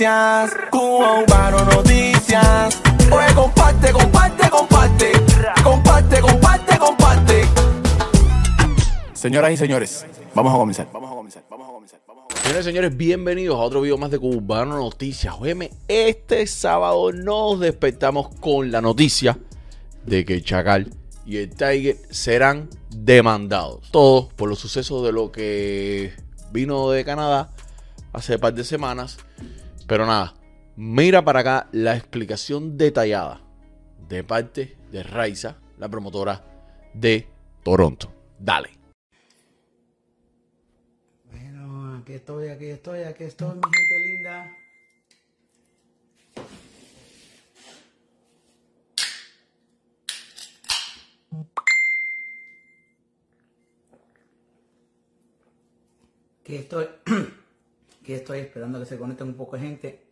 noticias. Cubano Noticias. Oye, comparte, comparte, comparte. Comparte, comparte, comparte. Señoras y señores, vamos a comenzar. Vamos a comenzar, vamos a comenzar. Señores y señores, bienvenidos a otro video más de Cubano Noticias. Óyeme, este sábado nos despertamos con la noticia de que Chacal y el Tiger serán demandados. Todos por los sucesos de lo que vino de Canadá hace un par de semanas. Pero nada, mira para acá la explicación detallada de parte de Raiza, la promotora de Toronto. Dale. Bueno, aquí estoy, aquí estoy, aquí estoy, mi gente linda. Aquí estoy, estoy esperando que se conecten un poco de gente.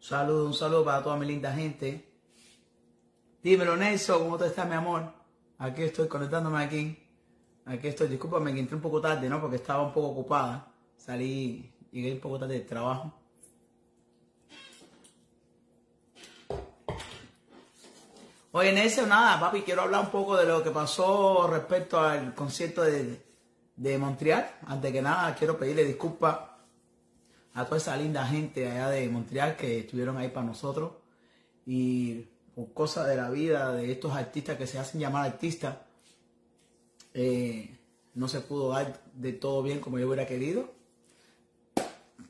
Saludos, un saludo para toda mi linda gente. Dímelo, Nelson, ¿cómo te estás, mi amor? Aquí estoy conectándome aquí. Aquí estoy. Discúlpame que entré un poco tarde, ¿no? Porque estaba un poco ocupada. Salí, llegué un poco tarde del trabajo. Oye, Nelson, nada, papi, quiero hablar un poco de lo que pasó respecto al concierto de, de Montreal. Antes que nada, quiero pedirle disculpas a toda esa linda gente allá de Montreal que estuvieron ahí para nosotros. Y por cosas de la vida de estos artistas que se hacen llamar artistas, eh, no se pudo dar de todo bien como yo hubiera querido.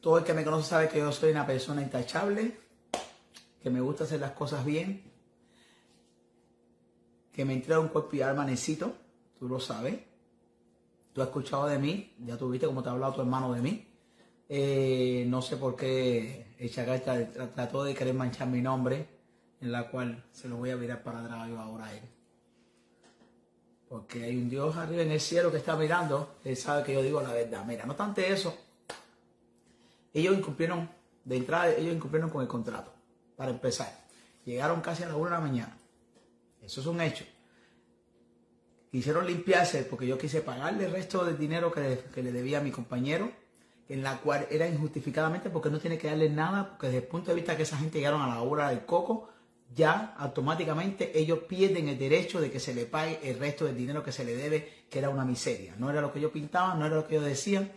Todo el que me conoce sabe que yo soy una persona intachable, que me gusta hacer las cosas bien, que me entrega un cuerpo y alma necesito, tú lo sabes. Tú has escuchado de mí, ya tú viste cómo te ha hablado tu hermano de mí. Eh, no sé por qué el Chacal tra- tra- trató de querer manchar mi nombre, en la cual se lo voy a virar para atrás yo ahora a él. Porque hay un Dios arriba en el cielo que está mirando, él sabe que yo digo la verdad. Mira, no tanto eso, ellos incumplieron, de entrada, ellos incumplieron con el contrato, para empezar. Llegaron casi a la una de la mañana. Eso es un hecho. Quisieron limpiarse porque yo quise pagarle el resto del dinero que, que le debía a mi compañero, en la cual era injustificadamente porque no tiene que darle nada, porque desde el punto de vista que esa gente llegaron a la hora del coco, ya automáticamente ellos pierden el derecho de que se le pague el resto del dinero que se le debe, que era una miseria. No era lo que yo pintaba, no era lo que yo decía,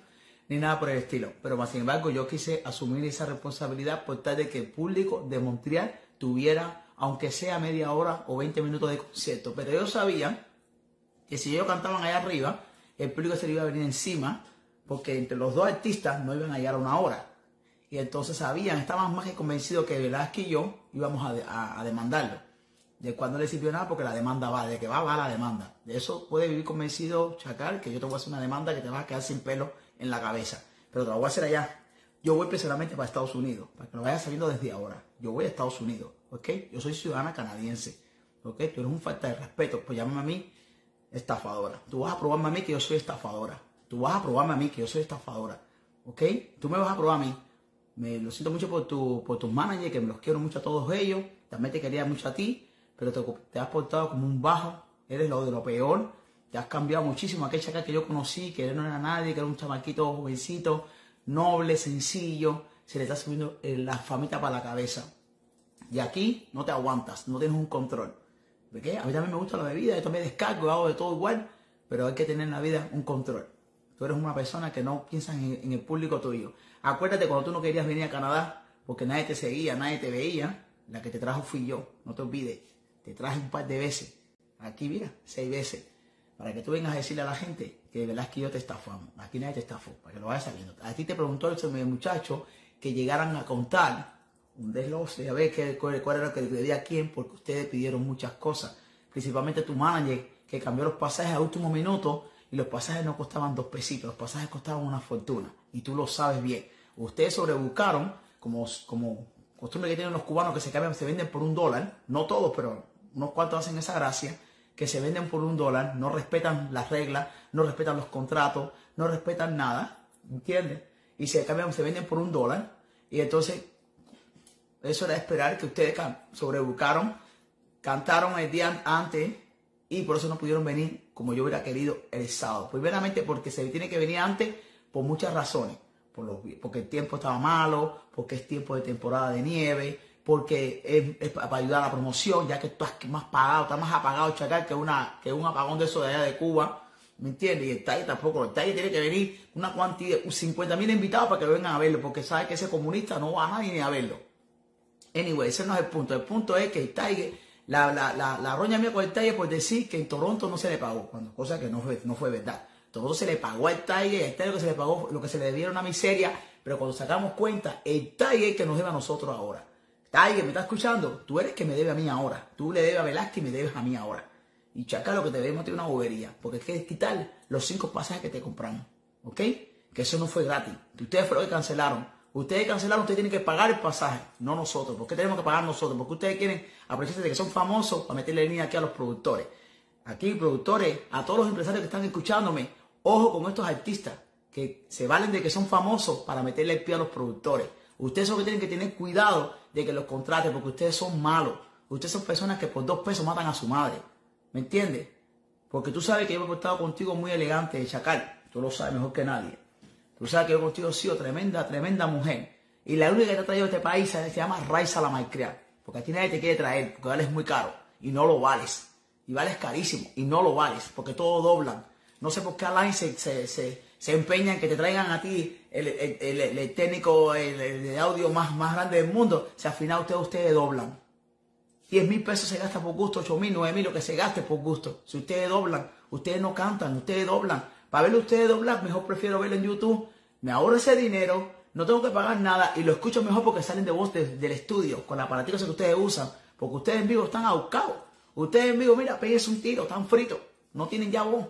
ni nada por el estilo. Pero más sin embargo, yo quise asumir esa responsabilidad por tal de que el público de Montreal tuviera, aunque sea media hora o 20 minutos de concierto. Pero ellos sabían que si ellos cantaban allá arriba, el público se le iba a venir encima, porque entre los dos artistas no iban a llegar a una hora. Y entonces sabían, estaban más que convencidos que Velázquez y yo íbamos a, de- a- a demandarlo. De cuando le sirvió nada, porque la demanda va, de que va, va la demanda. De eso puede vivir convencido Chacal, que yo te voy a hacer una demanda que te vas a quedar sin pelo en la cabeza. Pero te la voy a hacer allá. Yo voy personalmente para Estados Unidos, para que lo vayas sabiendo desde ahora. Yo voy a Estados Unidos, ¿ok? Yo soy ciudadana canadiense, ¿ok? Tú eres un falta de respeto, pues llámame a mí estafadora. Tú vas a probarme a mí que yo soy estafadora. Tú vas a probarme a mí que yo soy estafadora. ¿Ok? Tú me vas a probar a mí. Me lo siento mucho por, tu, por tus managers, que me los quiero mucho a todos ellos. También te quería mucho a ti, pero te, has portado como un bajo. Eres lo de lo peor. Te has cambiado muchísimo. Aquel chacal que yo conocí, que no era nadie, que era un chamaquito jovencito, noble, sencillo. Se le está subiendo eh, la famita para la cabeza. Y aquí no te aguantas, no tienes un control. ¿De qué? A mí también me gusta la bebida, yo también descargo, hago de todo igual, pero hay que tener en la vida un control. Tú eres una persona que no piensa en, el público tuyo. Acuérdate cuando tú no querías venir a Canadá porque nadie te seguía, nadie te veía, la que te trajo fui yo, no te olvides. Te traje un par de veces. Aquí, mira, seis veces. Para que tú vengas a decirle a la gente que de verdad es que yo te estafamos. Aquí nadie te estafó, para que lo vayas sabiendo. A ti te preguntó ese muchacho que llegaran a contar un desglose, a ver qué, cuál, era lo que le debía a quién, porque ustedes pidieron muchas cosas. Principalmente tu manager, que cambió los pasajes a último minuto y los pasajes no costaban dos pesitos, los pasajes costaban una fortuna. Y tú lo sabes bien. Ustedes sobrebuscaron, como, como costumbre que tienen los cubanos que se cambian, se venden por un dólar, no todos, pero unos cuantos hacen esa gracia, que se venden por un dólar, no respetan las reglas, no respetan los contratos, no respetan nada, ¿entiendes? Y se cambian, se venden por un dólar, y entonces eso era esperar que ustedes sobrebucaron, cantaron el día antes y por eso no pudieron venir como yo hubiera querido el sábado. Primeramente porque se tiene que venir antes por muchas razones. Por los, porque el tiempo estaba malo, porque es tiempo de temporada de nieve, porque es, para ayudar a la promoción, ya que tú estás más pagado, estás más apagado, chacal, que, una, que un apagón de eso de allá de Cuba. ¿Me entiendes? Y el talle tampoco. El talle tiene que venir una cantidad, 50 mil invitados para que vengan a verlo, porque sabe que ese comunista no va a nadie ni a verlo. Anyway, ese no es el punto. El punto es que el Tiger, la, la, la, la roña mía con el Tiger por decir que en Toronto no se le pagó, cuando, cosa que no fue, no fue verdad. Todo se le pagó al Tiger, el Tiger que se le pagó, lo que se le debieron una miseria, pero cuando sacamos cuenta, el Tiger que nos debe a nosotros ahora. Tiger, ¿me estás escuchando? Tú eres que me debe a mí ahora. Tú le debes a Velázquez y me debes a mí ahora. Y Chacal lo que te debemos es una bobería, porque es que quitar los cinco pasajes que te compramos. ¿Ok? Que eso no fue gratis. Ustedes fueron los que cancelaron. Ustedes cancelaron, ustedes tienen que pagar el pasaje, no nosotros. ¿Por qué tenemos que pagar nosotros? Porque ustedes quieren aprovecharse de que son famosos para meterle línea aquí a los productores. Aquí, productores, a todos los empresarios que están escuchándome, ojo con estos artistas que se valen de que son famosos para meterle el pie a los productores. Ustedes son los que tienen que tener cuidado de que los contraten porque ustedes son malos. Ustedes son personas que por dos pesos matan a su madre. ¿Me entiendes? Porque tú sabes que yo me he portado contigo muy elegante, Chacal. Tú lo sabes mejor que nadie. Tú sabes que yo contigo he sido tremenda, tremenda mujer. Y la única que te ha traído a este país se llama Raiza la Malcriada. Porque aquí nadie te quiere traer, porque vales muy caro. Y no lo vales. Y vales carísimo. Y no lo vales, porque todo doblan. No sé por qué Alain se, se, se, se empeña en que te traigan a ti el, el, el, técnico de audio más, más grande del mundo. Si al final ustedes, ustedes doblan. 10 mil pesos se gasta por gusto, 8 mil, 9 mil, lo que se gaste por gusto. Si ustedes doblan, ustedes no cantan, ustedes doblan. Para verlo ustedes doblar, mejor prefiero verlo en YouTube. Me ahorro ese dinero, no tengo que pagar nada y lo escucho mejor porque salen de voz del estudio, con la aparatito que ustedes usan. Porque ustedes en vivo están ahorcados. Ustedes en vivo, mira, pegues un tiro, están fritos. No tienen ya voz.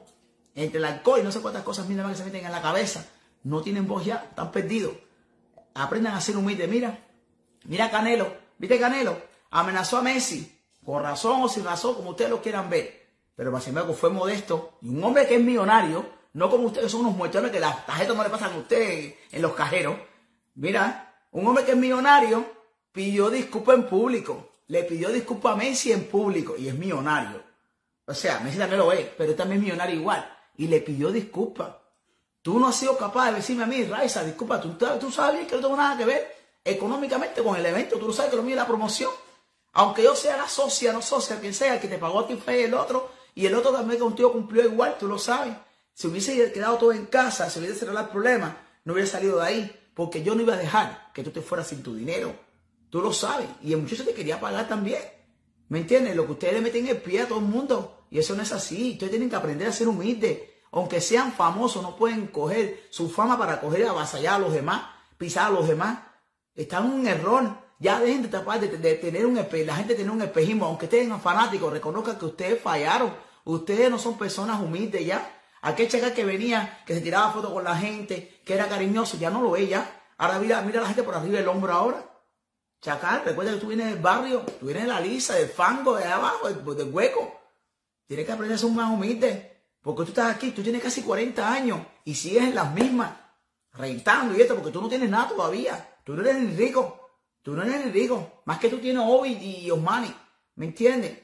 Entre el alcohol y no sé cuántas cosas mismas que se meten en la cabeza. No tienen voz ya, están perdidos. Aprendan a ser humildes. Mira, mira Canelo. ¿Viste Canelo? Amenazó a Messi. Por razón o sin razón, como ustedes lo quieran ver. Pero embargo fue modesto. Y un hombre que es millonario no como ustedes son unos muertos que las tarjetas no le pasan a ustedes en los cajeros. Mira, un hombre que es millonario pidió disculpa en público. Le pidió disculpa a Messi en público y es millonario. O sea, Messi también lo es, pero también es millonario igual. Y le pidió disculpa. Tú no has sido capaz de decirme a mí, Raiza, disculpa, tú, sabes que no tengo nada que ver económicamente con el evento. Tú lo sabes que lo mío es la promoción. Aunque yo sea la socia, no socia, quien sea, el que te pagó a ti fue el otro, y el otro también contigo cumplió igual, tú lo sabes. Si hubiese quedado todo en casa, si hubiese cerrado el problema, no hubiera salido de ahí, porque yo no iba a dejar que tú te fueras sin tu dinero. Tú lo sabes. Y el muchacho te quería pagar también. ¿Me entiendes? Lo que ustedes le meten el pie a todo el mundo. Y eso no es así. Ustedes tienen que aprender a ser humildes. Aunque sean famosos, no pueden coger su fama para coger y avasallar a los demás, pisar a los demás. Están en un error. Ya dejen de tapar, de, tener un la gente tener un espejismo. Aunque estén fanáticos, reconozcan que ustedes fallaron. Ustedes no son personas humildes ya. Aquel chacal que venía, que se tiraba fotos con la gente, que era cariñoso, ya no lo ve ya. Ahora mira, mira a la gente por arriba del hombro ahora. Chacal, recuerda que tú vienes del barrio, tú vienes de la lisa, del fango, de abajo, del, hueco. Tienes que aprender a ser más humilde. Porque tú estás aquí, tú tienes casi 40 años y sigues en las mismas, rentando y esto, porque tú no tienes nada todavía. Tú no eres ni rico. Tú no eres ni rico. Más que tú tienes Obi y Osmani. ¿Me entiendes?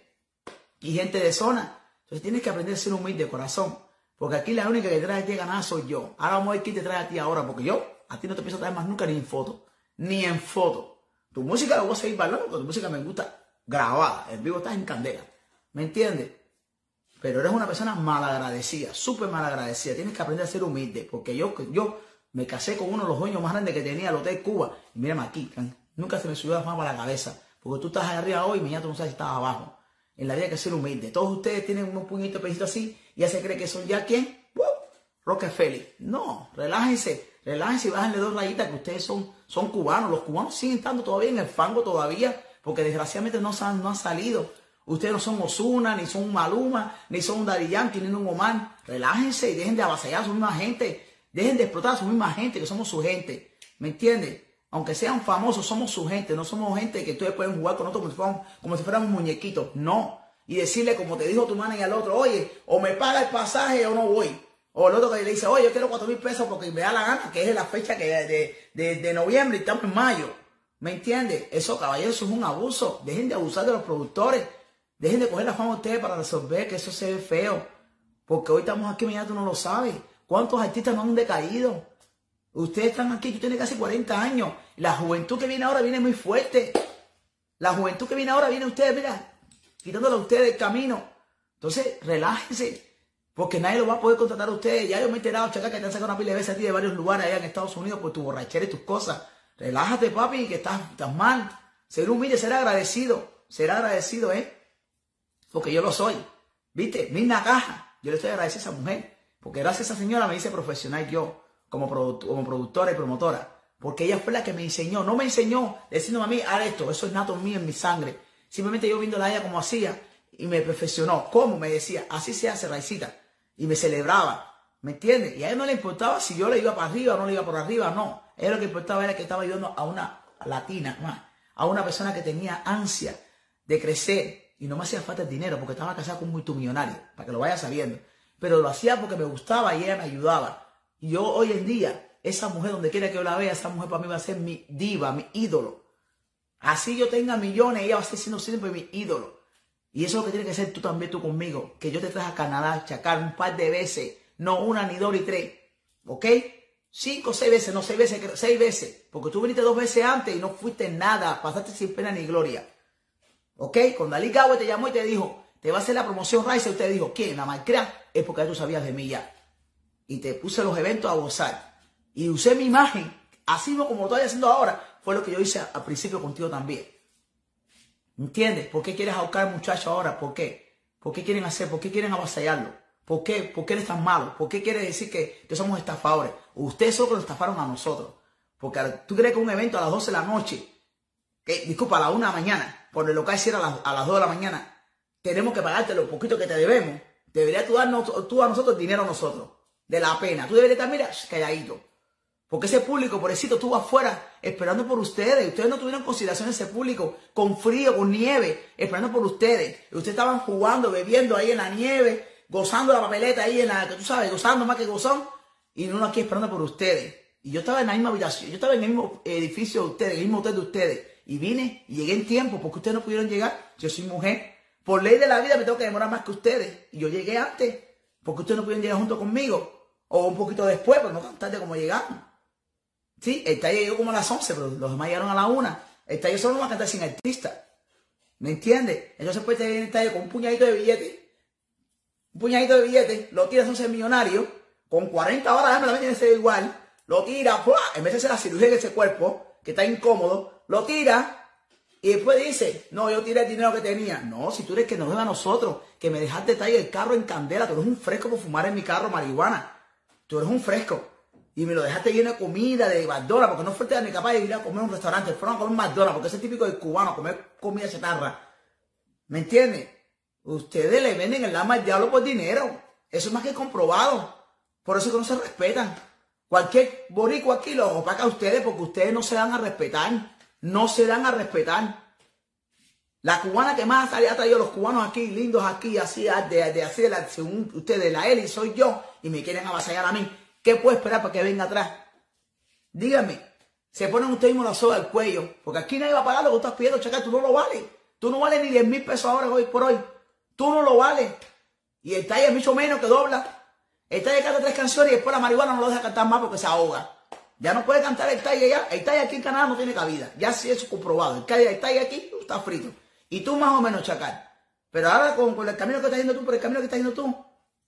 Y gente de zona. Entonces tienes que aprender a ser humilde de corazón. Porque aquí la única que trae a ti soy yo. Ahora vamos a ver quién te trae a ti ahora. Porque yo a ti no te pienso traer más nunca ni en foto. Ni en foto. Tu música la voy a seguir bailando porque tu música me gusta grabada. En vivo estás en candela. ¿Me entiendes? Pero eres una persona malagradecida, súper malagradecida. Tienes que aprender a ser humilde. Porque yo, yo me casé con uno de los dueños más grandes que tenía el Hotel Cuba. Y mírame aquí, nunca se me subió la fama a la cabeza. Porque tú estás arriba hoy y mañana tú no sabes si estás abajo. En la vida que ser humilde. Todos ustedes tienen unos puñitos pesitos así ya se cree que son ya quién? ¡Wow! Rockefeller. No, relájense, relájense y bájenle dos rayitas que ustedes son, son cubanos. Los cubanos siguen estando todavía en el fango todavía, porque desgraciadamente no, han, no han salido. Ustedes no son Osuna, ni son Maluma, ni son un Daddy Yankee, ni un Oman. Relájense y dejen de avasallar a su misma gente. Dejen de explotar a su misma gente, que somos su gente. ¿Me entiendes? Aunque sean famosos, somos su gente. No somos gente que ustedes pueden jugar con nosotros como como si fuéramos muñequitos. No y decirle, como te dijo tu y al otro, oye, o me paga el pasaje o no voy. O el otro que le dice, oye, yo quiero cuatro mil pesos porque me da la gana, que es la fecha que de, de, de noviembre y estamos en mayo. ¿Me entiendes? Eso, caballeros, eso es un abuso. Dejen de abusar de los productores. Dejen de coger la fama ustedes para resolver que eso se ve feo. Porque hoy estamos aquí, mañana tú no lo sabes. ¿Cuántos artistas no han decaído? Ustedes están aquí, tú tienes casi 40 años. La juventud que viene ahora viene muy fuerte. La juventud que viene ahora viene ustedes, mira, quitándole a ustedes el camino. Entonces, relájense. Porque nadie lo va a poder contratar a ustedes. Ya yo me he enterado, chaca, que te han sacado una pila de veces a ti de varios lugares allá en Estados Unidos por tu borrachera y tus cosas. Relájate, papi, que estás, mal. Ser humilde, ser agradecido. Ser agradecido, ¿eh? Porque yo lo soy. ¿Viste? Misma caja. Yo le estoy agradecido a esa mujer. Porque gracias a esa señora me hice profesional yo, como, como productora y promotora. Porque ella fue la que me enseñó. No me enseñó diciéndome a mí, haz esto. Eso es nato mío en mi sangre. Simplemente yo viéndola a ella como hacía y me perfeccionó. ¿Cómo? Me decía, así se hace, Raicita. Y me celebraba. ¿Me entiendes? Y a ella no le importaba si yo le iba para arriba o no le iba por arriba, no. A ella lo que importaba era que estaba ayudando a una latina, a una persona que tenía ansia de crecer. Y no me hacía falta el dinero porque estaba casada con un multimillonario, para que lo vaya sabiendo. Pero lo hacía porque me gustaba y ella me ayudaba. Y yo hoy en día, esa mujer, donde quiera que yo la vea, esa mujer para mí va a ser mi diva, mi ídolo. Así yo tenga millones, ella va a ser siendo siempre mi ídolo. Y eso es lo que tiene que ser tú también, tú conmigo. Que yo te traje a Canadá, Chacar, un par de veces. No una, ni dos, ni tres. ¿Ok? Cinco, seis veces, no seis veces, seis veces. Porque tú viniste dos veces antes y no fuiste nada. Pasaste sin pena ni gloria. ¿Ok? Cuando Ali Gawe te llamó y te dijo, te va a hacer la promoción Rice, usted dijo, ¿quién? La Malcrea. Es porque ya tú sabías de mí ya. Y te puse los eventos a gozar. Y usé mi imagen, así como lo estoy haciendo ahora, fue lo que yo hice al principio contigo también. ¿Entiendes? ¿Por qué quieres ahorcar al muchacho ahora? ¿Por qué? ¿Por qué quieren hacer? ¿Por qué quieren avasallarlo? ¿Por qué? ¿Por qué eres tan malo? ¿Por qué quieres decir que, que somos estafadores? Ustedes solo nos estafaron a nosotros. Porque tú crees que un evento a las 12 de la noche, que, disculpa, a la 1 de la mañana, por el local cierra a las, a las 2 de la mañana, tenemos que pagarte lo poquito que te debemos. Deberías tú darnos tú a nosotros dinero a nosotros. De la pena. Tú deberías estar, mira, calladito. Porque ese público, pobrecito, estuvo afuera esperando por ustedes. Ustedes no tuvieron consideración ese público, con frío, con nieve, esperando por ustedes. Ustedes estaban jugando, bebiendo ahí en la nieve, gozando la papeleta ahí en la, que tú sabes, gozando más que gozón. Y uno aquí esperando por ustedes. Y yo estaba en la misma habitación, yo estaba en el mismo edificio de ustedes, en el mismo hotel de ustedes. Y vine y llegué en tiempo porque ustedes no pudieron llegar. Yo soy mujer. Por ley de la vida me tengo que demorar más que ustedes. Y yo llegué antes porque ustedes no pudieron llegar junto conmigo. O un poquito después, pero no tan tarde como llegaron. Sí, el taller llegó como a las 11, pero los demás llegaron a la 1. El taller solo va a cantar sin artista. ¿Me entiendes? Entonces puede tener el taller con un puñadito de billetes. Un puñadito de billetes, lo tiras a un millonario, con 40 horas, me la tiene ser igual, lo tira, en vez de hacer la cirugía de ese cuerpo, que está incómodo, lo tira y después dice, no, yo tiré el dinero que tenía. No, si tú eres que nos debe a nosotros, que me dejaste traer el carro en candela, tú eres un fresco por fumar en mi carro marihuana. Tú eres un fresco y me lo dejaste lleno de comida, de McDonald's, porque no fuiste ni capaz de ir a comer a un restaurante, fueron a comer McDonald's, porque ese es típico del cubano, comer comida chatarra. ¿Me entiendes? Ustedes le venden el alma al diablo por dinero. Eso es más que comprobado. Por eso que no se respetan. Cualquier borico aquí lo opaca a ustedes porque ustedes no se dan a respetar. No se dan a respetar. La cubana que más ha traído los cubanos aquí, lindos aquí, así, de, de hacer, según ustedes, la y soy yo, y me quieren avasallar a mí. ¿Qué puedo esperar para que venga atrás? Dígame, se ponen ustedes mismos la soga al cuello, porque aquí nadie va a pagar lo que tú estás pidiendo, chacal, tú no lo vales. Tú no vales ni 10 mil pesos ahora, hoy por hoy. Tú no lo vales. Y el taller es mucho menos que dobla. El taller canta tres canciones y después la marihuana no lo deja cantar más porque se ahoga. Ya no puede cantar el taller ya. El taller aquí en Canadá no tiene cabida. Ya sí eso es comprobado. El taller, el aquí está frito. Y tú más o menos, chacal. Pero ahora con, el camino que estás yendo tú, por el camino que estás yendo tú,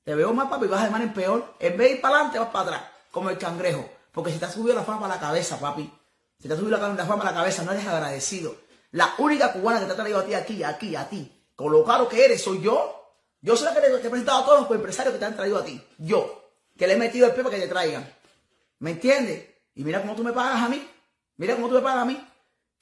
te veo más, papi, vas de mal en peor. En vez de ir para adelante, vas para atrás, como el cangrejo. Porque si te has subido la fama para la cabeza, papi. Si te has subido la fama para la cabeza, no eres agradecido. La única cubana que te ha traído a ti aquí, aquí, a ti, con lo caro que eres, soy yo. Yo soy la que te, he presentado a todos los empresarios que te han traído a ti. Yo. Que le he metido el pie para que te traigan. ¿Me entiendes? Y mira cómo tú me pagas a mí. Mira cómo tú me pagas a mí.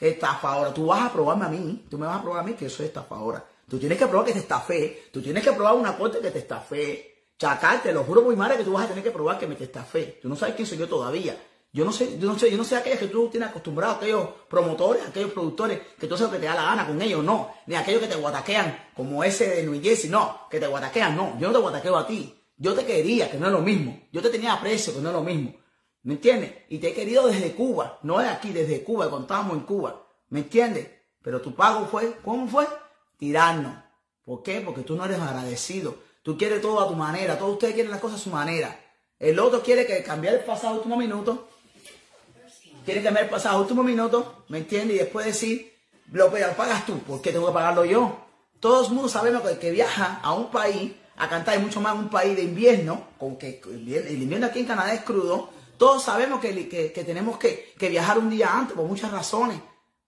Estafadora. Tú vas a probarme a mí. Tú me vas a probar a mí que soy estafadora. Tú tienes que probar que te estafé. Tú tienes que probar una corte que te estafé. Chacal, te lo juro muy madre que tú vas a tener que probar que me te fe. Tú no sabes quién soy yo todavía. Yo no sé, yo no sé, yo no sé aquellos que tú tienes acostumbrado, aquellos promotores, aquellos productores, que tú sabes lo que te da la gana con ellos, no. Ni aquellos que te guataquean, como ese de New Jersey, no, que te guataquean, no. Yo no te guataqueo a ti. Yo te quería, que no es lo mismo. Yo te tenía aprecio, que no es lo mismo. ¿Me entiendes? Y te he querido desde Cuba, no de aquí, desde Cuba, cuando estábamos en Cuba. ¿Me entiendes? Pero tu pago fue, ¿cómo fue? Tirarnos ¿Por qué? Porque tú no eres agradecido. Tú quieres todo a tu manera. Todos ustedes quieren las cosas a su manera. El otro quiere que cambiar el pasado último minuto. Quiere cambiar el pasado último minuto. ¿Me entiendes? Y después decir, lo pagas tú. ¿Por qué tengo que pagarlo yo? Todos el mundo sabemos que que viaja a un país a cantar, y mucho más un país de invierno, con que el invierno aquí en Canadá es crudo, todos sabemos que, que, tenemos que, que, viajar un día antes por muchas razones.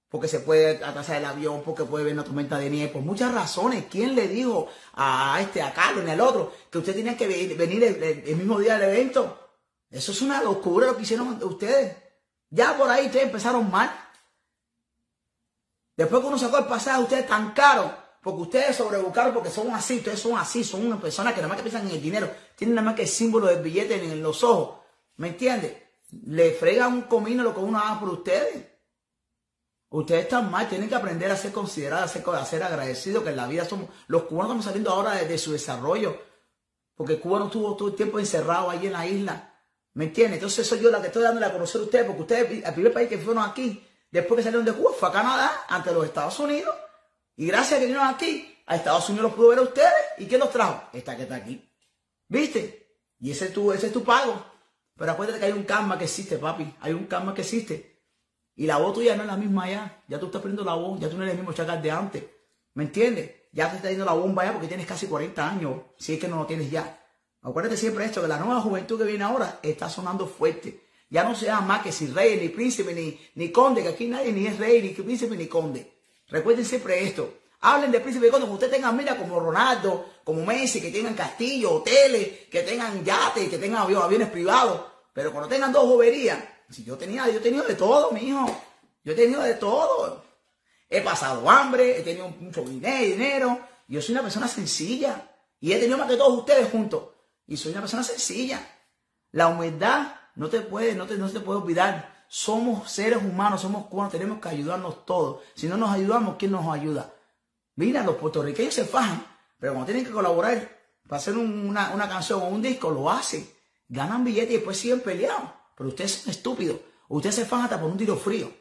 Porque se puede atrasar el avión, porque puede haber una tormenta de nieve, por muchas razones. ¿Quién le dijo a este, a Carlos, ni al otro, que usted tenía que venir el, mismo día del evento? Eso es una locura lo que hicieron ustedes. Ya por ahí ustedes empezaron mal. Después que uno sacó el pasaje, ustedes tan caro, porque ustedes sobrebucaron, porque son así, ustedes son así, son una persona que nada más que piensan en el dinero, tienen nada más que el símbolo del billete en los ojos. ¿Me entiende? Le frega un comino lo que uno haga por ustedes. Ustedes están mal, tienen que aprender a ser considerados, a ser, agradecidos, que en la vida somos, los cubanos estamos saliendo ahora de, su desarrollo, porque Cuba no estuvo todo el tiempo encerrado ahí en la isla, ¿me entiende? Entonces soy yo la que estoy dándole a conocer a ustedes, porque ustedes, el primer país que fueron aquí, después que salieron de Cuba, fue a Canadá, ante los Estados Unidos, y gracias a que vinieron aquí, a Estados Unidos los pudo ver a ustedes, ¿y quién los trajo? Esta que está aquí, ¿viste? Y ese es tu, ese es tu pago. Pero acuérdate que hay un karma que existe, papi. Hay un karma que existe. Y la voz tuya no es la misma allá. Ya tú estás perdiendo la voz. Ya tú no eres el mismo chacal de antes. ¿Me entiendes? Ya te está yendo la bomba ya porque tienes casi 40 años. Si es que no lo tienes ya. Acuérdate siempre esto, que la nueva juventud que viene ahora está sonando fuerte. Ya no se llama más que si rey, ni príncipe, ni, ni conde, que aquí nadie ni es rey, ni príncipe, ni conde. Recuerden siempre esto. Hablen de príncipe conde, que ustedes tengan, mira, como Ronaldo, como Messi, que tengan castillos, hoteles, que tengan yates, que tengan aviones privados. Pero cuando tengan dos boberías, si yo tenía, yo he tenido de todo, mi hijo. Yo he tenido de todo. He pasado hambre, he tenido mucho dinero. Yo soy una persona sencilla. Y he tenido más que todos ustedes juntos. Y soy una persona sencilla. La humildad no te puede, no te, no te puede olvidar. Somos seres humanos, somos cubanos, tenemos que ayudarnos todos. Si no nos ayudamos, ¿quién nos ayuda? Mira, los puertorriqueños se fajan, pero cuando tienen que colaborar para hacer una, una canción o un disco, lo hacen ganan billetes y después siguen peleados. Pero ustedes son estúpidos. Ustedes se fan hasta por un tiro frío.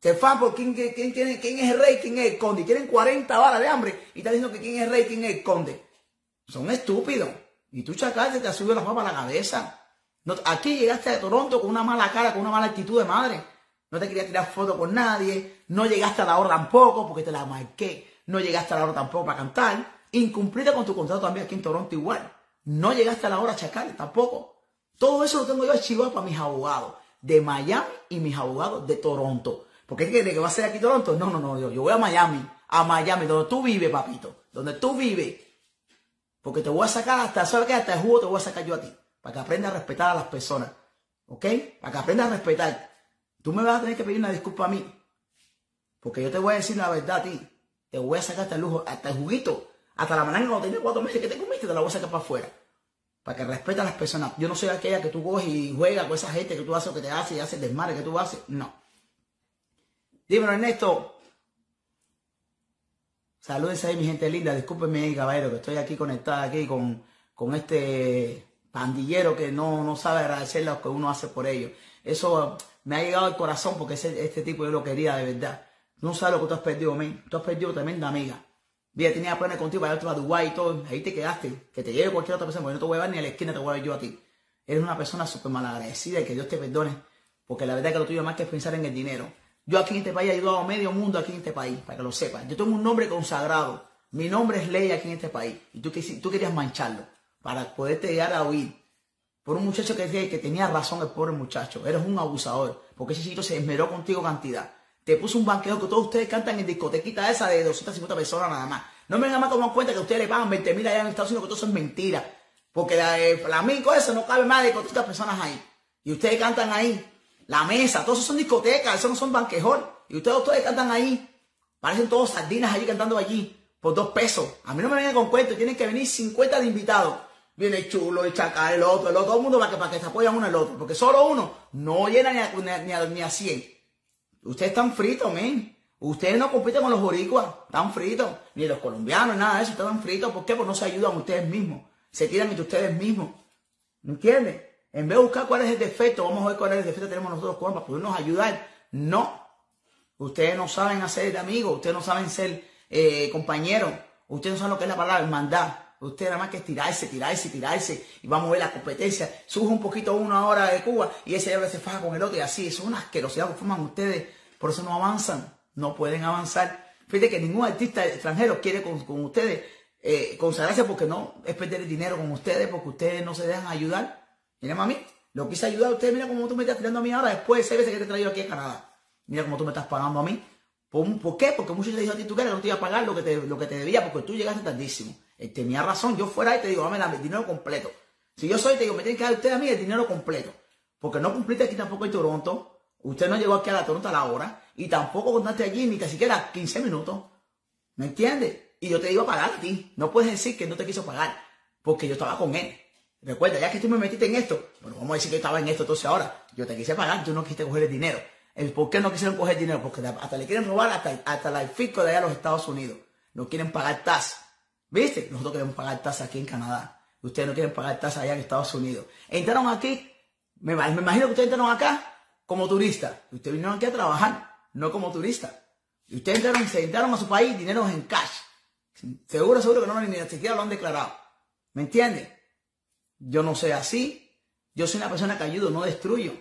Se fan por quién, quién, quién, quién es el rey, quién es el conde. Tienen 40 balas de hambre y están diciendo que quién es el rey, quién es el conde. Son estúpidos. Y tú, chacal, te ha subido la papa a la cabeza. aquí llegaste a Toronto con una mala cara, con una mala actitud de madre. No te querías tirar foto con nadie. No llegaste a la hora tampoco, porque te la marqué. No llegaste a la hora tampoco para cantar. Incumplida con tu contrato también aquí en Toronto igual. No llegaste a la hora chacal tampoco. Todo eso lo tengo yo archivado para mis abogados de Miami y mis abogados de Toronto. Porque que, que va a ser aquí Toronto. No, no, no, yo, yo voy a Miami, a Miami, donde tú vives, papito, donde tú vives. Porque te voy a sacar hasta, ¿sabes qué? Hasta el jugo te voy a sacar yo a ti. Para que aprendas a respetar a las personas. ¿Ok? Para que aprendas a respetar. Tú me vas a tener que pedir una disculpa a mí. Porque yo te voy a decir la verdad a ti. Te voy a sacar hasta el lujo, hasta el juguito hasta la mañana cuando tenía cuatro meses que te comiste, te la voy a sacar para afuera. Para que respete a las personas. Yo no soy aquella que tú coges y juegas con esa gente que tú haces lo que te hace y haces el desmadre que tú haces. No. Dímelo, Ernesto. Salúdense ahí, mi gente linda. Discúlpenme, caballero, que estoy aquí conectada aquí con, con este pandillero que no, no sabe agradecer lo que uno hace por ellos. Eso me ha llegado al corazón porque ese, este tipo yo lo quería de verdad. No sabes lo que tú has perdido, men. Tú has perdido tremenda amiga. Mira, tenía planes contigo para irte a Dubái y todo. Ahí te quedaste. Que te lleve cualquier otra persona, porque no te voy a llevar ni a la esquina, te voy a ver yo a ti. Eres una persona súper malagradecida y que Dios te perdone. Porque la verdad es que lo tuyo más que pensar en el dinero. Yo aquí en este país he ayudado a medio mundo aquí en este país, para que lo sepas. Yo tengo un nombre consagrado. Mi nombre es ley aquí en este país. Y tú, tú querías mancharlo para poderte llegar a oír. Por un muchacho que, que tenía razón, el pobre muchacho. Eres un abusador. Porque ese chiquito se esmeró contigo cantidad te puso un banqueo que todos ustedes cantan en discotequita esa de 250 personas nada más. No me nada más como cuenta que ustedes le pagan 20 mil allá en Estados Unidos, que todo eso es mentira. Porque el flamenco eso no cabe más de 400 personas ahí. Y ustedes cantan ahí. La mesa, todos esos son discotecas, esos no son banquejol. Y ustedes, ustedes cantan ahí. Parecen todos sardinas allí cantando allí por dos pesos. A mí no me vengan con cuentos, tienen que venir 50 de invitados. Viene chulo, el chacal, el otro, el otro, todo el mundo para que, para que se apoyen uno al otro. Porque solo uno no llena ni a, ni a, ni a 100. Ustedes están fritos, men. Ustedes no compiten con los boricuas, están fritos. Ni los colombianos, nada de eso, están fritos. ¿Por qué? Porque no se ayudan ustedes mismos. Se tiran entre ustedes mismos. ¿Entiendes? En vez de buscar cuál es el defecto, vamos a ver cuál es el defecto que tenemos nosotros para podernos ayudar. No. Ustedes no saben hacer de amigos, ustedes no saben ser eh, compañeros. Ustedes no saben lo que es la palabra hermandad. Usted nada más que tirarse, tirarse, tirarse y vamos a ver la competencia. Sube un poquito una hora de Cuba y ese hombre se faja con el otro y así. Eso es una asquerosidad que forman ustedes. Por eso no avanzan, no pueden avanzar. Fíjate que ningún artista extranjero quiere con, con ustedes eh, consagrarse porque no es perder el dinero con ustedes, porque ustedes no se dejan ayudar. Mira, mami, lo quise ayudar a ustedes. Mira cómo tú me estás tirando a mí ahora después de seis veces que te he traído aquí a Canadá. Mira cómo tú me estás pagando a mí. ¿Por, por qué? Porque muchos te dijeron a ti tú que no te iba a pagar lo que te, lo que te debía porque tú llegaste tardísimo. Él tenía razón. Yo fuera y te digo, dame el dinero completo. Si yo soy, te digo, me tienen que dar usted a mí el dinero completo. Porque no cumpliste aquí tampoco en Toronto. Usted no llegó aquí a la Toronto a la hora. Y tampoco contaste allí ni siquiera 15 minutos. ¿Me entiendes? Y yo te iba a pagar a ti. No puedes decir que no te quiso pagar. Porque yo estaba con él. Recuerda, ya que tú me metiste en esto, bueno, vamos a decir que estaba en esto entonces ahora. Yo te quise pagar, tú no quisiste coger el dinero. El por qué no quisieron coger dinero, porque hasta le quieren robar hasta, hasta la fisco de allá a los Estados Unidos. No quieren pagar tasa. ¿Viste? Nosotros queremos pagar tasa aquí en Canadá. Ustedes no quieren pagar tasa allá en Estados Unidos. Entraron aquí, me, me imagino que ustedes entraron acá como turistas. Ustedes vinieron aquí a trabajar, no como turistas. Y ustedes entraron, se entraron a su país dinero en cash. Seguro, seguro que no, ni siquiera lo han declarado. ¿Me entiendes? Yo no soy así. Yo soy una persona que ayudo, no destruyo.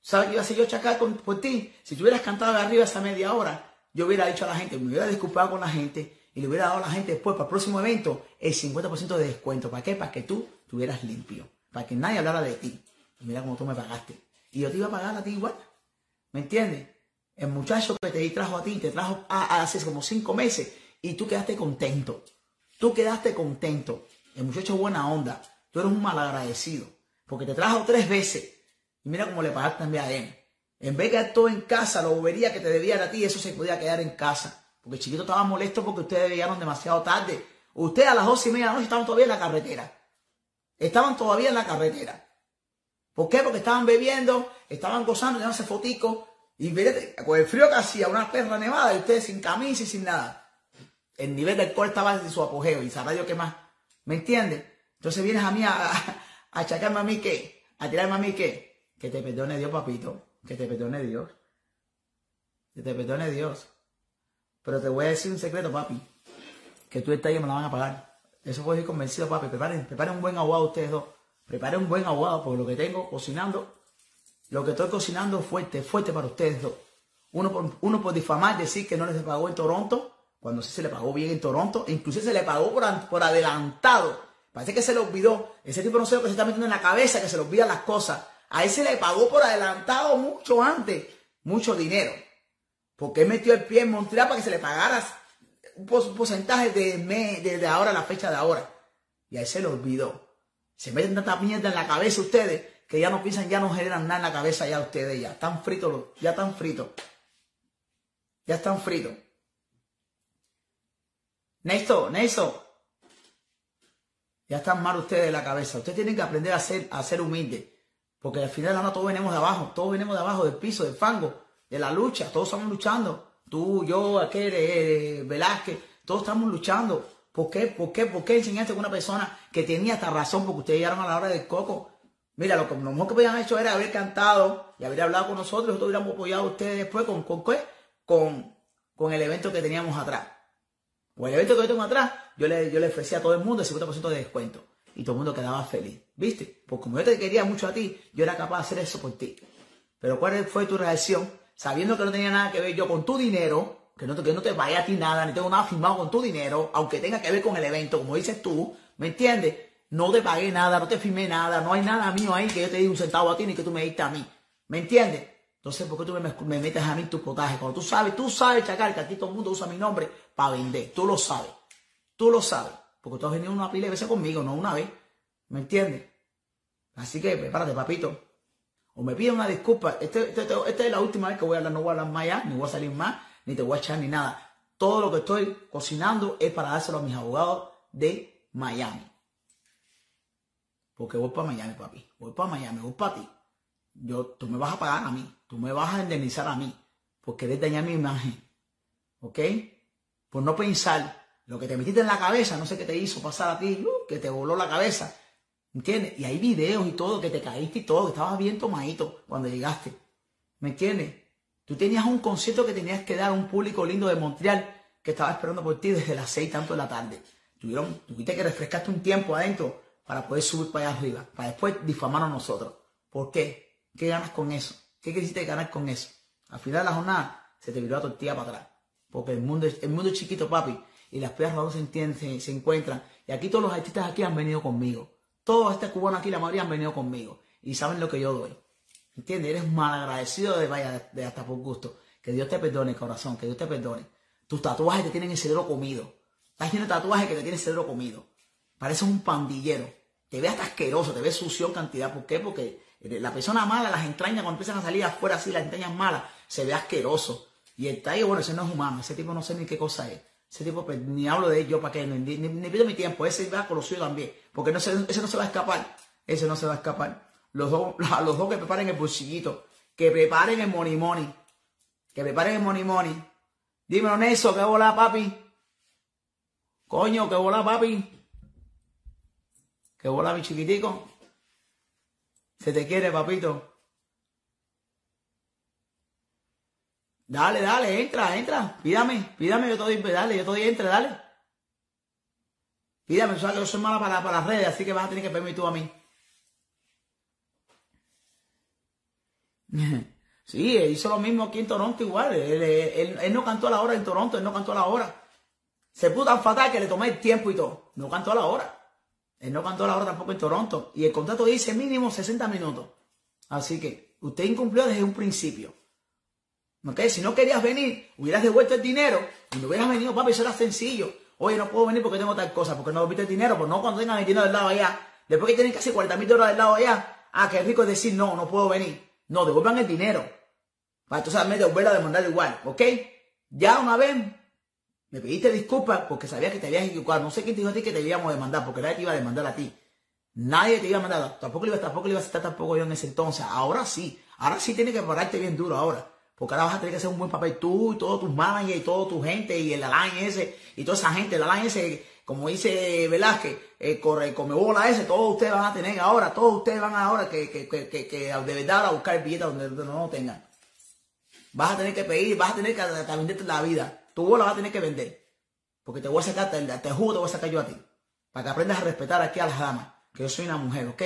¿Sabes qué iba a hacer yo chacal con, por ti? Si tú hubieras cantado arriba esa media hora, yo hubiera dicho a la gente, me hubiera disculpado con la gente y le hubiera dado a la gente después para el próximo evento el 50% de descuento. ¿Para qué? Para que tú estuvieras limpio. Para que nadie hablara de ti. Y mira cómo tú me pagaste. Y yo te iba a pagar a ti igual. ¿Me entiendes? El muchacho que te trajo a ti, te trajo hace como cinco meses y tú quedaste contento. Tú quedaste contento. El muchacho buena onda. Tú eres un malagradecido. Porque te trajo tres veces. Y mira cómo le pagaste también a él. En vez de todo en casa, lo bobería que te debía a ti, eso se podía quedar en casa. Porque el chiquito estaba molesto porque ustedes llegaron demasiado tarde. Ustedes a las dos y media de la noche estaban todavía en la carretera. Estaban todavía en la carretera. ¿Por qué? Porque estaban bebiendo, estaban gozando, llevándose foticos. Y con el frío que hacía, una perra nevada, y ustedes sin camisa y sin nada. El nivel del alcohol estaba desde su apogeo. Y sabrá Dios qué más. ¿Me entiendes? Entonces vienes a mí a, a, achacarme a mí qué, a tirarme a mí qué. Que te perdone Dios, papito. Que te perdone Dios. Que te perdone Dios. Pero te voy a decir un secreto, papi. Que tú estás ahí me la van a pagar. Eso ir convencido, papi. Preparen, preparen un buen aguado ustedes dos. Preparen un buen aguado porque lo que tengo cocinando, lo que estoy cocinando fuerte, fuerte para ustedes dos. Uno por, uno por difamar, decir que no les pagó en Toronto, cuando sí se le pagó bien en Toronto, e inclusive se le pagó por, por adelantado. Parece que se le olvidó. Ese tipo no sé lo que se está metiendo en la cabeza, que se le olvidan las cosas. A él se le pagó por adelantado mucho antes, mucho dinero. Porque él metió el pie en Montreal para que se le pagara un porcentaje de mes, desde ahora a la fecha de ahora. Y a él se le olvidó. Se meten tanta mierda en la cabeza ustedes que ya no piensan, ya no generan nada en la cabeza ya ustedes, ya están fritos, ya están fritos. Ya están fritos. Néstor, Néstor, ya están mal ustedes de la cabeza. Ustedes tienen que aprender a ser, a ser humildes. Porque al final no todos venimos de abajo, todos venimos de abajo, del piso, del fango, de la lucha, todos estamos luchando. Tú, yo, aquel, eh, Velázquez, todos estamos luchando. ¿Por qué? ¿Por qué? ¿Por qué enseñaste con una persona que tenía esta razón? Porque ustedes llegaron a la hora del coco. Mira, lo, que, lo mejor que habían hecho era haber cantado y haber hablado con nosotros. Nosotros hubiéramos apoyado a ustedes después con, con qué? Con, con el evento que teníamos atrás. O el evento que yo tengo atrás, yo le, yo le ofrecía a todo el mundo el 50% de descuento. Y todo el mundo quedaba feliz. ¿Viste? Pues como yo te quería mucho a ti, yo era capaz de hacer eso por ti. Pero ¿cuál fue tu reacción? Sabiendo que no tenía nada que ver yo con tu dinero, que no, que no te vaya a ti nada, ni tengo nada firmado con tu dinero, aunque tenga que ver con el evento, como dices tú, ¿me entiendes? No te pagué nada, no te firmé nada, no hay nada mío ahí que yo te di un centavo a ti ni que tú me diste a mí. ¿Me entiendes? Entonces, ¿por qué tú me, me metes a mí tu potaje? Cuando tú sabes, tú sabes, Chacal, que aquí todo el mundo usa mi nombre para vender. Tú lo sabes. Tú lo sabes. Porque tú has venido una pila de veces conmigo, no una vez. ¿Me entiendes? Así que prepárate, papito. O me pide una disculpa. Este, este, este, esta es la última vez que voy a hablar. No voy a hablar más ni voy a salir más, ni te voy a echar ni nada. Todo lo que estoy cocinando es para dárselo a mis abogados de Miami. Porque voy para Miami, papi. Voy para Miami, voy para ti. Yo, tú me vas a pagar a mí. Tú me vas a indemnizar a mí. Porque querés dañar mi imagen. ¿Ok? Por no pensar lo que te metiste en la cabeza, no sé qué te hizo pasar a ti, uh, que te voló la cabeza. ¿Entiendes? Y hay videos y todo, que te caíste y todo, que estabas bien tomadito cuando llegaste. ¿Me entiendes? Tú tenías un concierto que tenías que dar a un público lindo de Montreal que estaba esperando por ti desde las seis tanto de la tarde. Tuvieron, tuviste que refrescarte un tiempo adentro para poder subir para allá arriba, para después difamarnos a nosotros. ¿Por qué? ¿Qué ganas con eso? ¿Qué quisiste ganar con eso? Al final de la jornada se te viró la tortilla para atrás. Porque el mundo, el mundo es chiquito, papi, y las piedras no se entienden, se, se encuentran. Y aquí todos los artistas aquí han venido conmigo. Todos este cubano aquí, la mayoría han venido conmigo. Y saben lo que yo doy. ¿Entiendes? Eres mal agradecido de vaya de hasta por gusto. Que Dios te perdone, corazón, que Dios te perdone. Tus tatuajes te tienen el cerebro comido. Estás lleno tatuajes que te tienen el cerebro comido. Pareces un pandillero. Te ves hasta asqueroso, te ves sucio en cantidad. ¿Por qué? Porque la persona mala, las entrañas, cuando empiezan a salir afuera así, las entrañas malas, se ve asqueroso. Y el tallo, bueno, ese no es humano. Ese tipo no sé ni qué cosa es. Ese tipo, pues, ni hablo de él yo para que ni, ni, pido mi tiempo. Ese va con lo suyo también. Porque no se- ese no se va a escapar. Ese no se va a escapar. Los dos, los dos que preparen el bolsillito. Que preparen el money money. Que preparen el money money. Dímelo, Nelson, que bola, papi. Coño, que bola, papi. Que bola, mi chiquitico. Se te quiere, papito. Dale, dale, entra, entra. Pídame, pídame, yo te doy, dale, yo te doy, entra, dale. Tú sabes que yo soy mala para, para las redes, así que vas a tener que pedirme tú a mí. Sí, hizo lo mismo aquí en Toronto igual. Él, él- él no cantó a la hora en Toronto, él no cantó a la hora. Se puso tan fatal que le tomé el tiempo y todo. No cantó a la hora. Él no cantó a la hora tampoco en Toronto. Y el contrato dice mínimo 60 minutos. Así que usted incumplió desde un principio. ¿Ok? Si no querías venir, hubieras devuelto el dinero y no hubieras venido, papi, eso era sencillo. Oye, no puedo venir porque tengo tal cosa, porque no devolviste el dinero, pues no cuando tengan el dinero del lado allá. Después que tienen casi 40 mil dólares del lado allá, ah, qué rico es decir, no, no puedo venir. No, devuelvan el dinero. Para entonces me devolverla a demandar igual, ¿ok? Ya una vez me pediste disculpas porque sabía que te habías equivocado. No sé quién te dijo a ti que te íbamos a demandar, porque nadie te iba a demandar a ti. Nadie te iba a mandar, tampoco le iba, tampoco le iba a aceptar tampoco yo en ese entonces. Ahora sí, ahora sí tienes que pararte bien duro ahora. Porque ahora vas a tener que hacer un buen papel tú y todos tus managers y toda tu gente y el Alain ese y toda esa gente, el Alain ese, como dice Velázquez, el corre, come bola ese, todos ustedes van a tener ahora, todos ustedes van ahora que, que, que, que, de verdad a buscar billetes donde no lo tengan. Vas a tener que pedir, vas a tener que hasta venderte la vida. Tu bola vas a tener que vender. Porque te voy a sacar, te, te juro, te voy a sacar yo a ti. Para que aprendas a respetar aquí a las damas. Que yo soy una mujer, ¿ok?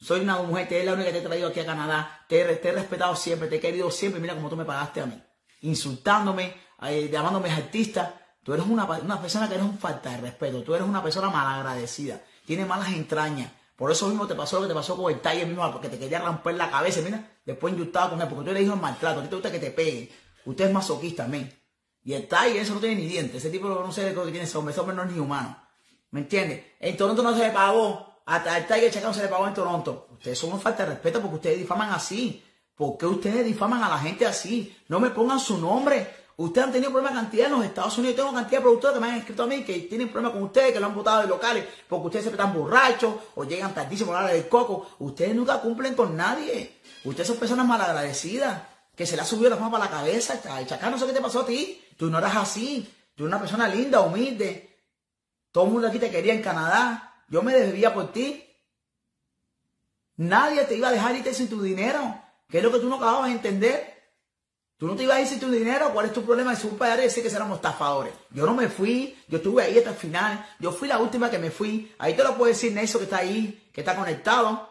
Soy una mujer, te es la única que te he traído aquí a Canadá. Te, te he respetado siempre, te he querido siempre. Mira cómo tú me pagaste a mí. Insultándome, eh, llamándome artista. Tú eres una, una persona que eres un falta de respeto. Tú eres una persona malagradecida. Tienes malas entrañas. Por eso mismo te pasó lo que te pasó con el Tiger mismo, porque te quería romper la cabeza. Mira, después inyectado con él, porque tú le dijo el maltrato. A ti te gusta que te peguen. Usted es masoquista, men. Y el Tiger, eso no tiene ni dientes. Ese tipo no sé lo que tiene ese hombre. Ese hombre no es ni humano. ¿Me entiendes? En Toronto no se pagó. Hasta el Tiger Chacao se le pagó en Toronto. Ustedes son una falta de respeto porque ustedes difaman así. ¿Por qué ustedes difaman a la gente así? No me pongan su nombre. Ustedes han tenido problemas cantidad en los Estados Unidos. Tengo cantidad de productores que me han escrito a mí que tienen problemas con ustedes, que lo han votado de locales porque ustedes siempre están borrachos o llegan tardísimo a la del coco. Ustedes nunca cumplen con nadie. Ustedes son personas malagradecidas que se le ha subido la fama para la cabeza. Ay, Chacá, no sé qué te pasó a ti. Tú no eras así. Tú eres una persona linda, humilde. Todo el mundo aquí te quería en Canadá. Yo me debía por ti. Nadie te iba a dejar irte sin tu dinero. ¿Qué es lo que tú no acababas de entender? Tú no te ibas a ir sin tu dinero. ¿Cuál es tu problema? Es un padre decir que éramos estafadores. Yo no me fui. Yo estuve ahí hasta el final. Yo fui la última que me fui. Ahí te lo puede decir Nelson que está ahí, que está conectado.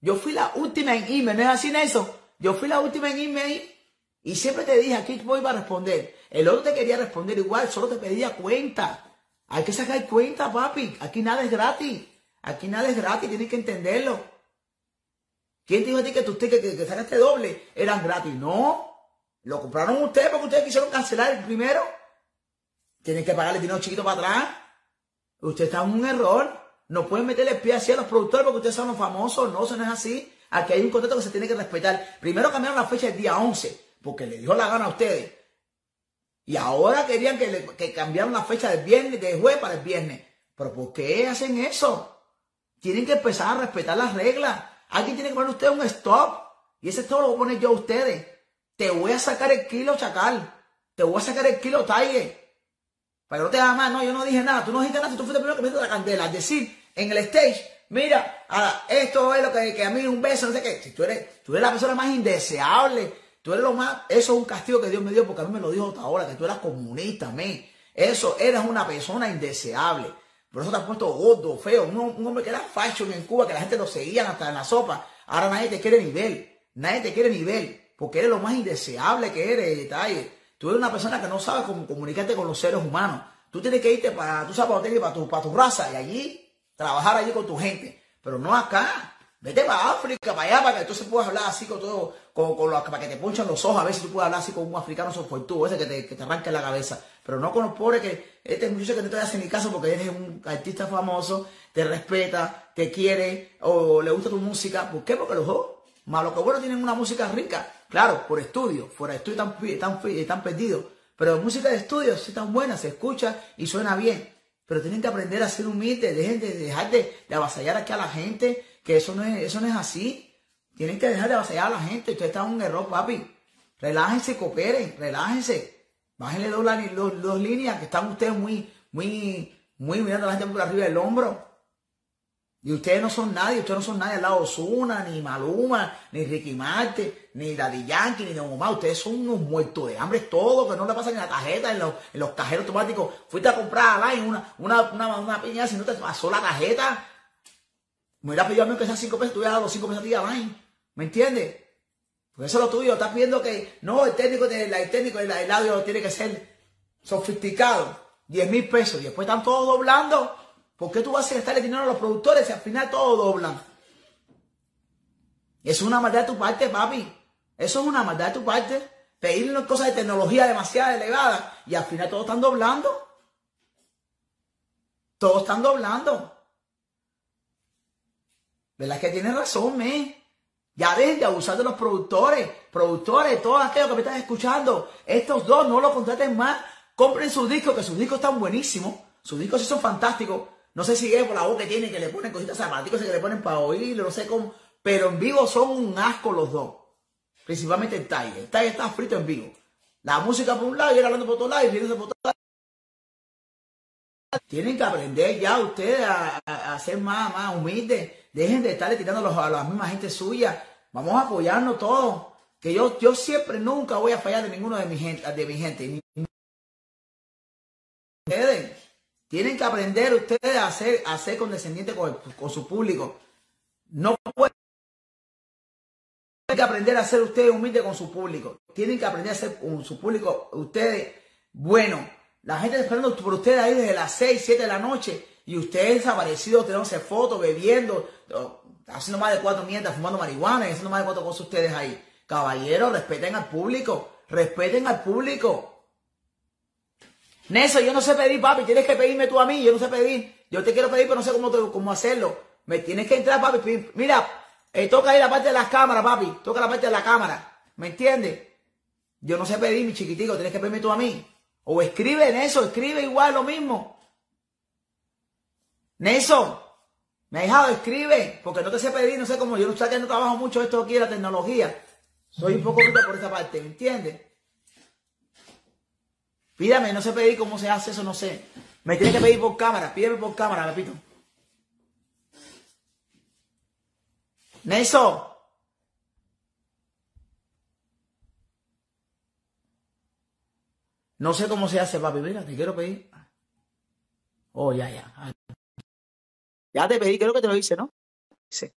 Yo fui la última en irme. ¿No es así, Nelson? Yo fui la última en irme. Y siempre te dije, aquí voy para responder. El otro te quería responder igual, solo te pedía cuenta. Hay que sacar cuenta, papi. Aquí nada es gratis. Aquí nada es gratis, tienes que entenderlo. ¿Quién dijo a ti que tus tickets que, que sacaste doble eran gratis? No. Lo compraron ustedes porque ustedes quisieron cancelar el primero. Tienen que pagarle dinero chiquito para atrás. Usted está en un error. No pueden meterle pie así a los productores porque ustedes son los famosos. No, eso no es así. Aquí hay un contrato que se tiene que respetar. Primero cambiaron la fecha del día 11 porque le dio la gana a ustedes. Y ahora querían que, le, que cambiaran la fecha del viernes, de jueves para el viernes. Pero ¿por qué hacen eso? Tienen que empezar a respetar las reglas. Alguien tiene que poner ustedes un stop. Y ese stop lo voy a poner yo a ustedes. Te voy a sacar el kilo, chacal. Te voy a sacar el kilo, Tiger. Que no te hagas mal. No, yo no dije nada. Tú no dijiste nada. Tú fuiste el primero que metiste la candela. Es decir, en el stage, mira, esto es lo que, que a mí un beso, no sé qué. Si tú eres, tú eres la persona más indeseable. Tú eres lo más. Eso es un castigo que Dios me dio porque a mí me lo dijo hasta ahora, que tú eras comunista, men. Eso, eres una persona indeseable. Por eso te has puesto gordo, feo. Un, hombre que era fashion en Cuba, que la gente lo seguía hasta en la sopa. Ahora nadie te quiere ni ver. Nadie te quiere ni ver. Porque eres lo más indeseable que eres, Tiger. Tú eres una persona que no sabe cómo comunicarte con los seres humanos. Tú tienes que irte para, tú sabes, para, tu, para tu raza y allí trabajar allí con tu gente. Pero no acá. Vete para África, para allá, para que se puedas hablar así con todo, con, con los, para que te ponchan los ojos, a ver si tú puedes hablar así con un africano soportudo, ese que te, que te arranque la cabeza. Pero no con los pobres que, este muchacho que no te hace ni caso porque eres un artista famoso, te respeta, te quiere, o le gusta tu música. ¿Por qué? Porque los dos, más que bueno, tienen una música rica. Claro, por estudio, fuera de estudio están, están, están perdidos. Pero música de estudio sí tan buena, se escucha y suena bien. Pero tienen que aprender a ser humildes, dejen de dejar de, de avasallar aquí a la gente, que eso no es, eso no es así. Tienen que dejar de avasallar a la gente. Ustedes están en un error, papi. Relájense, cooperen, relájense. Bájenle dos, dos, dos líneas, que están ustedes muy, muy, muy mirando a la gente por arriba del hombro. Y ustedes no son nadie, ustedes no son nadie al lado de Osuna, ni Maluma, ni Ricky Martin, ni Daddy Yankee, ni Don Omar. Ustedes son unos muertos de hambre, todo, que no le pasan ni la tarjeta en los, en los cajeros automáticos. Fuiste a comprar a una, una, una, una piña, si no te pasó la tarjeta, me hubiera pedido a mí que sean 5 pesos, tú hubieras dado los 5 pesos a ti a Line. ¿Me entiendes? Pues eso es lo tuyo. Estás pidiendo que, no, el técnico, el técnico, el, el audio tiene que ser sofisticado. 10 mil pesos. Y después están todos doblando. ¿Por qué tú vas a gastarle dinero a los productores si al final todos doblan? Eso es una maldad de tu parte, papi. Eso es una maldad de tu parte. Pedirle cosas de tecnología demasiado elevadas y al final todos están doblando. Todos están doblando. ¿Verdad que tienes razón, me? Ya dejen de abusar de los productores. Productores, todos aquellos que me están escuchando. Estos dos no los contraten más. Compren sus discos, que sus discos están buenísimos. Sus discos sí son fantásticos. No sé si es por la voz que tiene, que le ponen cositas zapaticos que le ponen para oírlo, no sé cómo. Pero en vivo son un asco los dos. Principalmente el Tiger. El Tiger está frito en vivo. La música por un lado y él hablando por otro lado y riéndose por otro lado. Tienen que aprender ya ustedes a, a, a ser más, más humildes. Dejen de estarle tirando a la misma gente suya. Vamos a apoyarnos todos. Que yo, yo siempre, nunca voy a fallar de ninguno de mi gente. De mi gente. Ustedes tienen que aprender ustedes a ser, a ser condescendientes con, con su público. No pueden que aprender a ser ustedes humildes con su público. Tienen que aprender a ser con su público ustedes bueno. La gente esperando por ustedes ahí desde las 6, 7 de la noche y ustedes desaparecidos, tirándose fotos, bebiendo, haciendo más de cuatro mierdas, fumando marihuana y haciendo más de cuatro cosas ustedes ahí. Caballeros, respeten al público, respeten al público. Neso, yo no sé pedir, papi, tienes que pedirme tú a mí, yo no sé pedir. Yo te quiero pedir, pero no sé cómo, te, cómo hacerlo. Me tienes que entrar, papi. Mira, eh, toca ahí la parte de las cámaras, papi. Toca la parte de la cámara. ¿Me entiendes? Yo no sé pedir, mi chiquitico, tienes que pedirme tú a mí. O escribe en eso, escribe igual lo mismo. Nelson, me ha dejado, escribe, porque no te sé pedir, no sé cómo, yo no sé que no trabajo mucho esto aquí, la tecnología. Soy un poco bruta por esta parte, ¿me entiendes? Pídame, no sé pedir cómo se hace eso, no sé. Me tiene que pedir por cámara, pídeme por cámara, repito. Nelson. No sé cómo se hace, papi. Mira, te quiero pedir. Oh, ya, ya. Ya te pedí, creo que te lo hice, ¿no? Sí.